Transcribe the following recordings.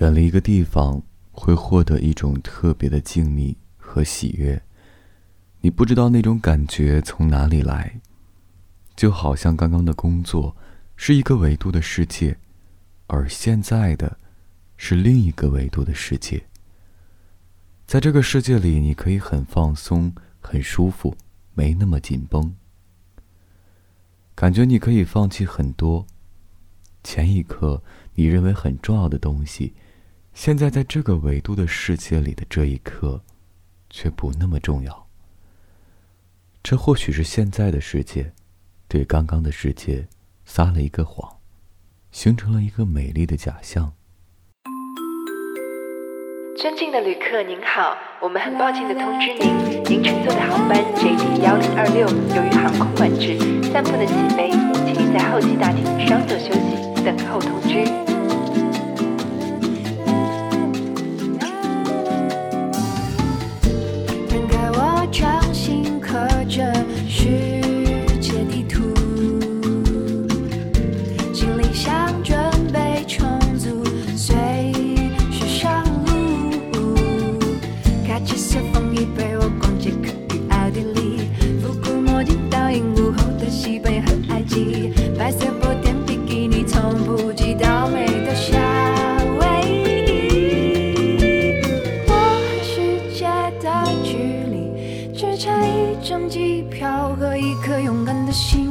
远离一个地方，会获得一种特别的静谧和喜悦。你不知道那种感觉从哪里来，就好像刚刚的工作是一个维度的世界，而现在的，是另一个维度的世界。在这个世界里，你可以很放松、很舒服，没那么紧绷。感觉你可以放弃很多。前一刻你认为很重要的东西，现在在这个维度的世界里的这一刻，却不那么重要。这或许是现在的世界，对刚刚的世界撒了一个谎，形成了一个美丽的假象。尊敬的旅客您好，我们很抱歉的通知您，您乘坐的航班 JD 幺零二六由于航空管制，暂不能起飞，请您在候机大厅稍作休息，等候通知。下一张机票和一颗勇敢的心。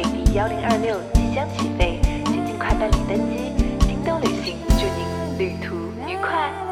美的幺零二六即将起飞请尽快办理登机京东旅行祝您旅途愉快。